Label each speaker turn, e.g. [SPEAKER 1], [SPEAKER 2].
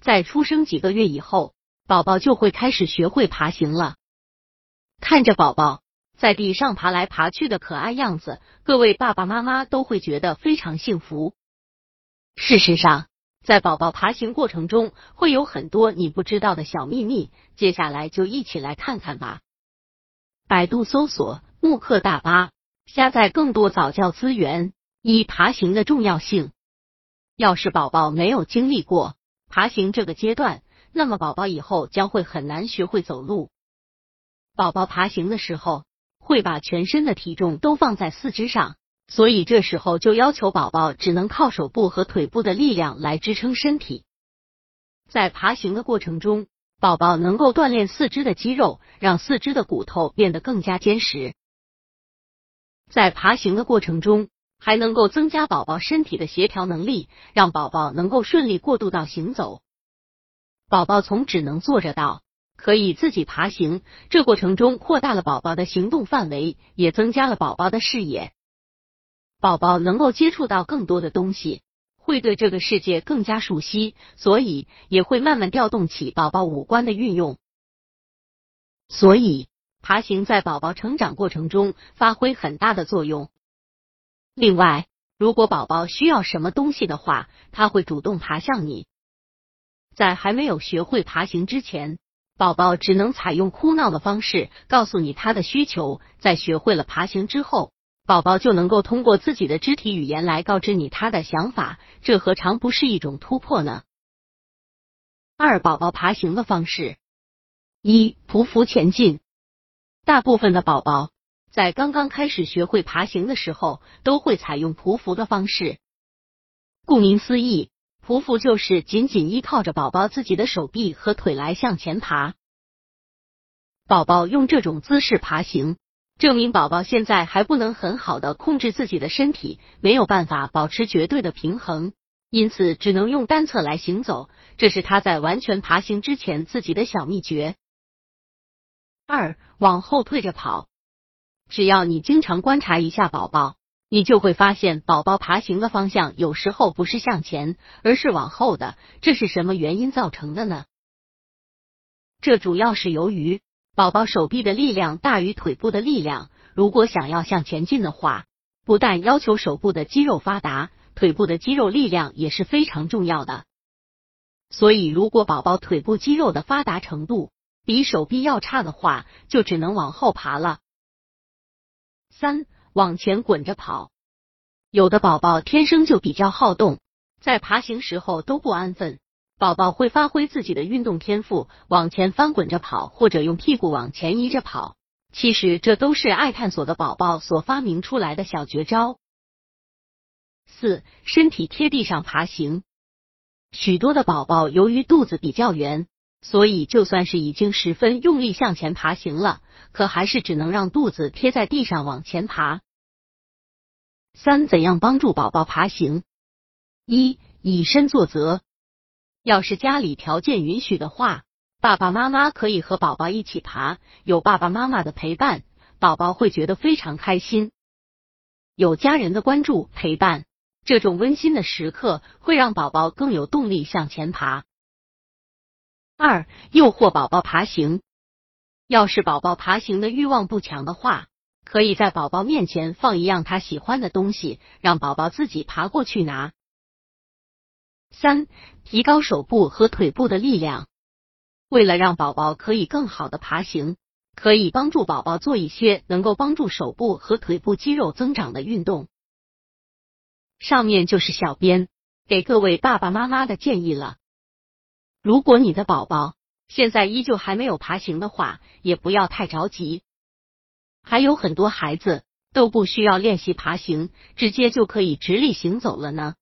[SPEAKER 1] 在出生几个月以后，宝宝就会开始学会爬行了。看着宝宝在地上爬来爬去的可爱样子，各位爸爸妈妈都会觉得非常幸福。事实上，在宝宝爬行过程中，会有很多你不知道的小秘密。接下来就一起来看看吧。百度搜索“慕课大巴”，下载更多早教资源。一、爬行的重要性。要是宝宝没有经历过爬行这个阶段，那么宝宝以后将会很难学会走路。宝宝爬行的时候，会把全身的体重都放在四肢上。所以这时候就要求宝宝只能靠手部和腿部的力量来支撑身体。在爬行的过程中，宝宝能够锻炼四肢的肌肉，让四肢的骨头变得更加坚实。在爬行的过程中，还能够增加宝宝身体的协调能力，让宝宝能够顺利过渡到行走。宝宝从只能坐着到可以自己爬行，这过程中扩大了宝宝的行动范围，也增加了宝宝的视野。宝宝能够接触到更多的东西，会对这个世界更加熟悉，所以也会慢慢调动起宝宝五官的运用。所以，爬行在宝宝成长过程中发挥很大的作用。另外，如果宝宝需要什么东西的话，他会主动爬向你。在还没有学会爬行之前，宝宝只能采用哭闹的方式告诉你他的需求。在学会了爬行之后，宝宝就能够通过自己的肢体语言来告知你他的想法，这何尝不是一种突破呢？二、宝宝爬行的方式：一、匍匐前进。大部分的宝宝在刚刚开始学会爬行的时候，都会采用匍匐的方式。顾名思义，匍匐就是紧紧依靠着宝宝自己的手臂和腿来向前爬。宝宝用这种姿势爬行。证明宝宝现在还不能很好的控制自己的身体，没有办法保持绝对的平衡，因此只能用单侧来行走。这是他在完全爬行之前自己的小秘诀。二，往后退着跑。只要你经常观察一下宝宝，你就会发现宝宝爬行的方向有时候不是向前，而是往后的。这是什么原因造成的呢？这主要是由于。宝宝手臂的力量大于腿部的力量，如果想要向前进的话，不但要求手部的肌肉发达，腿部的肌肉力量也是非常重要的。所以，如果宝宝腿部肌肉的发达程度比手臂要差的话，就只能往后爬了。三，往前滚着跑。有的宝宝天生就比较好动，在爬行时候都不安分。宝宝会发挥自己的运动天赋，往前翻滚着跑，或者用屁股往前移着跑。其实这都是爱探索的宝宝所发明出来的小绝招。四，身体贴地上爬行。许多的宝宝由于肚子比较圆，所以就算是已经十分用力向前爬行了，可还是只能让肚子贴在地上往前爬。三，怎样帮助宝宝爬行？一，以身作则。要是家里条件允许的话，爸爸妈妈可以和宝宝一起爬。有爸爸妈妈的陪伴，宝宝会觉得非常开心。有家人的关注陪伴，这种温馨的时刻会让宝宝更有动力向前爬。二、诱惑宝宝爬行。要是宝宝爬行的欲望不强的话，可以在宝宝面前放一样他喜欢的东西，让宝宝自己爬过去拿。三、提高手部和腿部的力量。为了让宝宝可以更好的爬行，可以帮助宝宝做一些能够帮助手部和腿部肌肉增长的运动。上面就是小编给各位爸爸妈妈的建议了。如果你的宝宝现在依旧还没有爬行的话，也不要太着急。还有很多孩子都不需要练习爬行，直接就可以直立行走了呢。